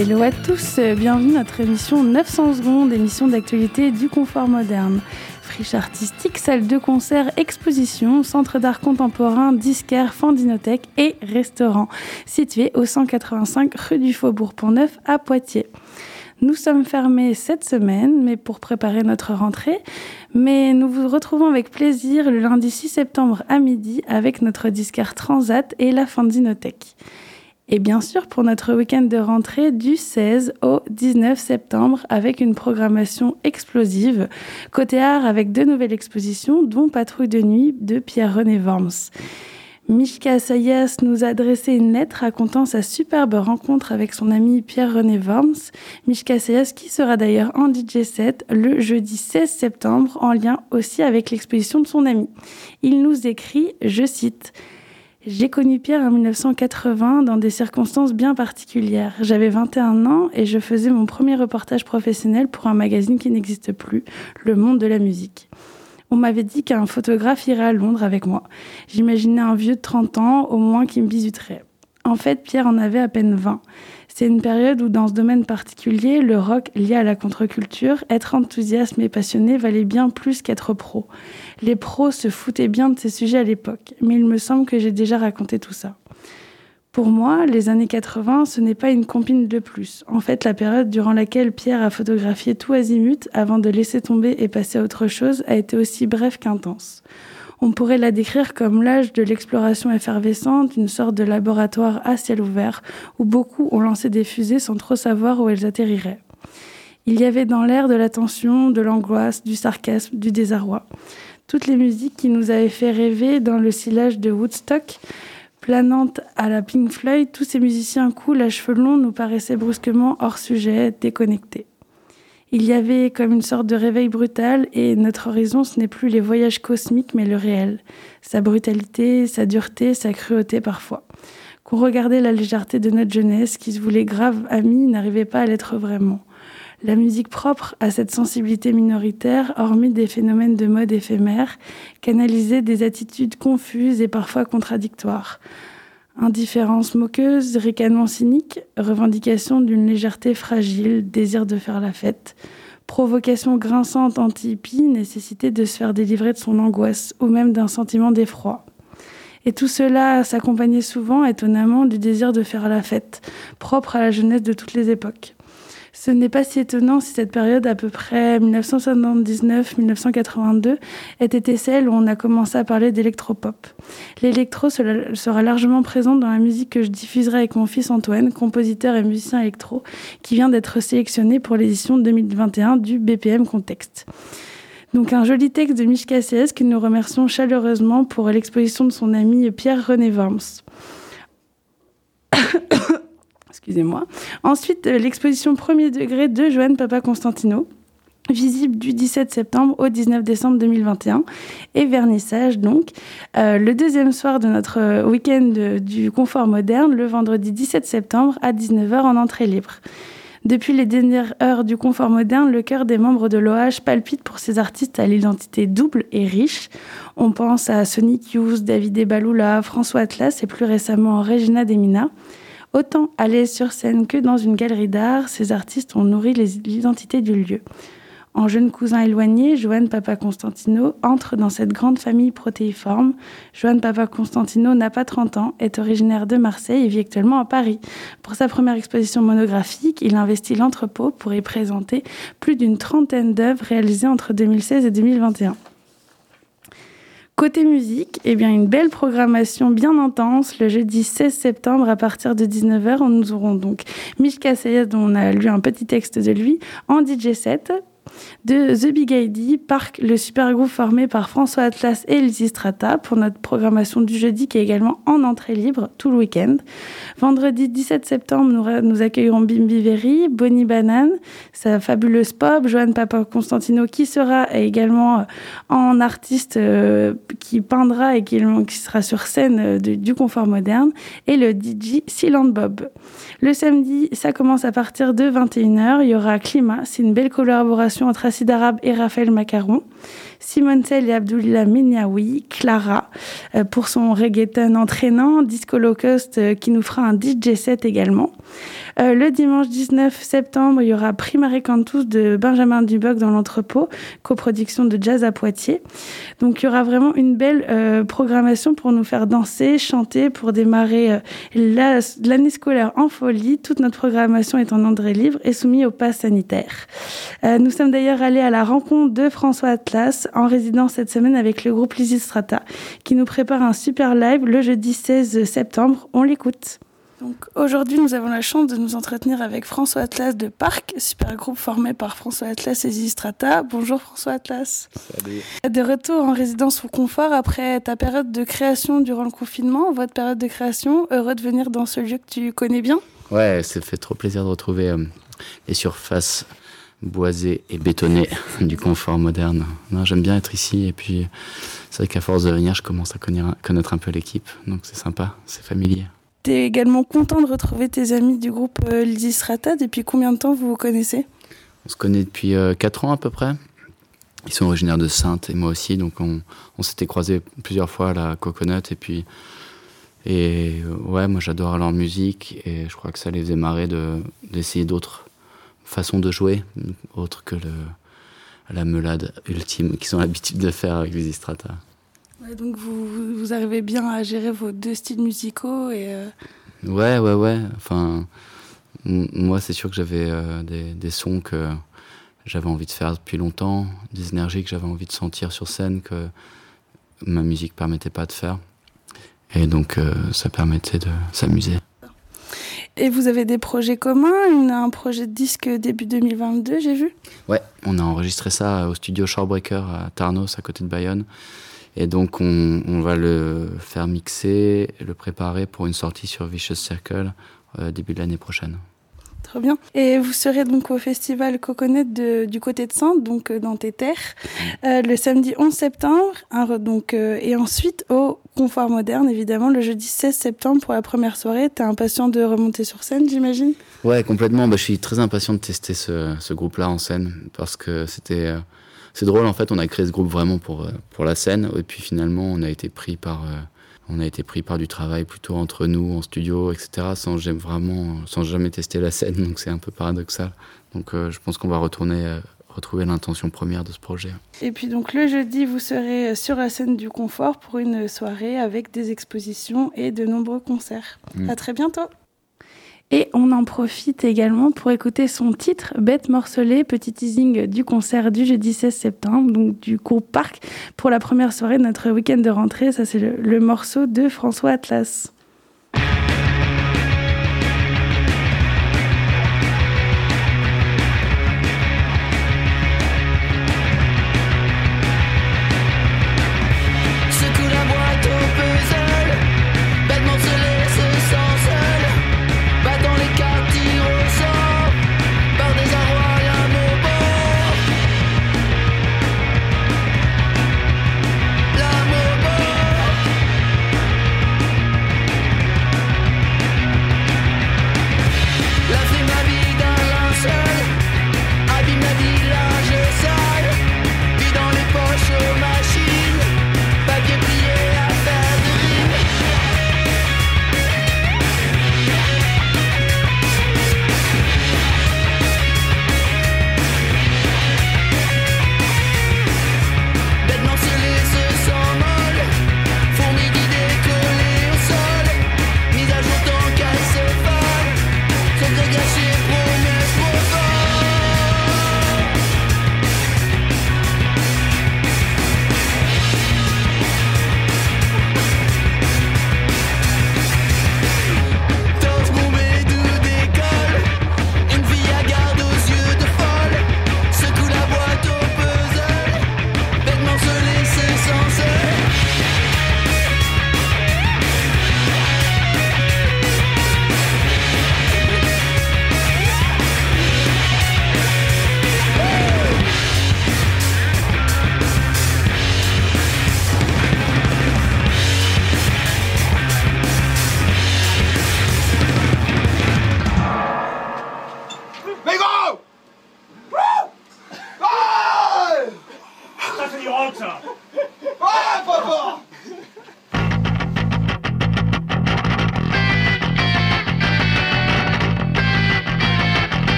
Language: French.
Hello à tous, bienvenue à notre émission 900 secondes, émission d'actualité du confort moderne. Friche artistique, salle de concert, exposition, centre d'art contemporain, disquaire, fandinothèque et restaurant, situé au 185 rue du Faubourg-Pont-Neuf à Poitiers. Nous sommes fermés cette semaine, mais pour préparer notre rentrée. Mais nous vous retrouvons avec plaisir le lundi 6 septembre à midi avec notre disquaire Transat et la Fandinothèque. Et bien sûr pour notre week-end de rentrée du 16 au 19 septembre avec une programmation explosive. Côté art avec deux nouvelles expositions dont Patrouille de nuit de Pierre-René Worms. Mishka Sayas nous a adressé une lettre racontant sa superbe rencontre avec son ami Pierre-René Worms. Mishka Sayas qui sera d'ailleurs en DJ set le jeudi 16 septembre en lien aussi avec l'exposition de son ami. Il nous écrit, je cite, j'ai connu Pierre en 1980 dans des circonstances bien particulières. J'avais 21 ans et je faisais mon premier reportage professionnel pour un magazine qui n'existe plus, Le Monde de la musique. On m'avait dit qu'un photographe irait à Londres avec moi. J'imaginais un vieux de 30 ans, au moins, qui me bisuterait. En fait, Pierre en avait à peine 20. C'est une période où, dans ce domaine particulier, le rock lié à la contre-culture, être enthousiaste et passionné valait bien plus qu'être pro. Les pros se foutaient bien de ces sujets à l'époque, mais il me semble que j'ai déjà raconté tout ça. Pour moi, les années 80, ce n'est pas une compine de plus. En fait, la période durant laquelle Pierre a photographié tout azimut avant de laisser tomber et passer à autre chose a été aussi brève qu'intense. On pourrait la décrire comme l'âge de l'exploration effervescente, une sorte de laboratoire à ciel ouvert où beaucoup ont lancé des fusées sans trop savoir où elles atterriraient. Il y avait dans l'air de la tension, de l'angoisse, du sarcasme, du désarroi. Toutes les musiques qui nous avaient fait rêver dans le sillage de Woodstock planante à la Pink Floyd, tous ces musiciens cool à cheveux longs nous paraissaient brusquement hors sujet, déconnectés. Il y avait comme une sorte de réveil brutal et notre horizon, ce n'est plus les voyages cosmiques mais le réel. Sa brutalité, sa dureté, sa cruauté parfois. Qu'on regardait la légèreté de notre jeunesse qui se voulait grave amie n'arrivait pas à l'être vraiment. La musique propre à cette sensibilité minoritaire, hormis des phénomènes de mode éphémères, canalisait des attitudes confuses et parfois contradictoires. Indifférence moqueuse, ricanement cynique, revendication d'une légèreté fragile, désir de faire la fête, provocation grinçante anti-hippie, nécessité de se faire délivrer de son angoisse ou même d'un sentiment d'effroi. Et tout cela s'accompagnait souvent, étonnamment, du désir de faire la fête, propre à la jeunesse de toutes les époques. Ce n'est pas si étonnant si cette période, à peu près 1979-1982, ait été celle où on a commencé à parler d'électropop. L'électro sera largement présente dans la musique que je diffuserai avec mon fils Antoine, compositeur et musicien électro, qui vient d'être sélectionné pour l'édition 2021 du BPM Contexte. Donc un joli texte de Mishka CS que nous remercions chaleureusement pour l'exposition de son ami Pierre-René Worms. Excusez-moi. Ensuite, euh, l'exposition premier degré de Joanne Papa Constantino visible du 17 septembre au 19 décembre 2021 et vernissage donc euh, le deuxième soir de notre euh, week-end du confort moderne le vendredi 17 septembre à 19h en entrée libre. Depuis les dernières heures du confort moderne, le cœur des membres de l'OH palpite pour ces artistes à l'identité double et riche. On pense à Sonic Youth, David Ebaloula, François Atlas et plus récemment Regina Demina. Autant aller sur scène que dans une galerie d'art, ces artistes ont nourri l'identité du lieu. En jeune cousin éloigné, Joanne Papa Constantino entre dans cette grande famille protéiforme. Joanne Papa Constantino n'a pas 30 ans, est originaire de Marseille et vit actuellement à Paris. Pour sa première exposition monographique, il investit l'entrepôt pour y présenter plus d'une trentaine d'œuvres réalisées entre 2016 et 2021. Côté musique, eh bien une belle programmation bien intense. Le jeudi 16 septembre à partir de 19h, nous aurons donc Mishka Sayas dont on a lu un petit texte de lui en DJ set de The Big ID, Parc, le super groupe formé par François Atlas et Lizzy Strata pour notre programmation du jeudi qui est également en entrée libre tout le week-end. Vendredi 17 septembre, nous, accueillerons Bimbi Very, Bonnie Banane, sa fabuleuse pop, Joanne Papa Constantino qui sera également euh, en artiste euh, qui peindra et qui, sera sur scène euh, du confort moderne et le DJ Silent Bob. Le samedi, ça commence à partir de 21h. Il y aura Climat. C'est une belle collaboration entre Acide Arabe et Raphaël Macaron. Simone Sell et Abdullah Meniaoui, Clara pour son reggaeton entraînant, Disco Low Cost qui nous fera un DJ set également. Euh, le dimanche 19 septembre, il y aura Primare Cantus de Benjamin Duboc dans l'entrepôt, coproduction de jazz à Poitiers. Donc il y aura vraiment une belle euh, programmation pour nous faire danser, chanter, pour démarrer euh, l'année scolaire en folie. Toute notre programmation est en entrée libre et soumise au pass sanitaire. nous sommes d'ailleurs allés à la rencontre de François Atlas en résidence cette semaine avec le groupe Lysistrata qui nous prépare un super live le jeudi 16 septembre. On l'écoute. Donc aujourd'hui, nous avons la chance de nous entretenir avec François Atlas de Parc, super groupe formé par François Atlas et Zistrata. Bonjour François Atlas. Salut. De retour en résidence au confort après ta période de création durant le confinement, votre période de création, heureux de venir dans ce lieu que tu connais bien Ouais, ça fait trop plaisir de retrouver euh, les surfaces boisées et bétonnées du confort moderne. J'aime bien être ici et puis c'est vrai qu'à force de venir, je commence à connaître un peu l'équipe, donc c'est sympa, c'est familier. Tu es également content de retrouver tes amis du groupe euh, Rata. Depuis combien de temps vous vous connaissez? On se connaît depuis 4 euh, ans à peu près. Ils sont originaires de Sainte et moi aussi, donc on, s'était croisés plusieurs fois à la Coconut. Et puis, et ouais, moi j'adore leur musique et je crois que ça les faisait marrer d'essayer d'autres façons de jouer, autres que le, la meulade ultime qu'ils ont l'habitude de faire avec les Strata donc vous, vous, arrivez bien à gérer vos deux styles musicaux et euh, Ouais, ouais, ouais. Enfin, moi, c'est sûr que j'avais euh, des, des, sons que j'avais envie de faire depuis longtemps, des énergies que j'avais envie de sentir sur scène que ma musique permettait pas de faire. Et donc, euh, ça permettait de s'amuser. Et vous avez des projets communs On a un projet de disque début 2022, j'ai vu? Ouais, on a enregistré ça au studio Shorebreaker à Tarnos, à côté de Bayonne. Et donc, on, va le faire mixer, le préparer pour une sortie sur Vicious Circle euh, début de l'année prochaine. Très bien. Et vous serez donc au festival Coconut du côté de Sainte, donc euh, dans tes terres, mm. euh, le samedi 11 septembre, donc, et ensuite au Confort Moderne, évidemment, le jeudi 16 septembre pour la première soirée. Tu es impatient de remonter sur scène, j'imagine? Ouais, complètement. Bah, je suis très impatient de tester ce, ce groupe-là en scène parce que c'était c'est drôle en fait on a créé ce groupe vraiment pour euh, pour la scène et puis finalement on a été pris par euh, on a été pris par du travail plutôt entre nous en studio etc sans vraiment sans jamais tester la scène donc c'est un peu paradoxal donc euh, je pense qu'on va retourner retrouver l'intention première de ce projet. Et puis donc le jeudi, vous serez sur la scène du confort pour une soirée avec des expositions et de nombreux concerts. Mm. À très bientôt. Et on en profite également pour écouter son titre, Bête morcelée, petit teasing du concert du jeudi 16 septembre, donc du groupe Parc, pour la première soirée de notre week-end de rentrée. Ça, c'est le, le morceau de François Atlas.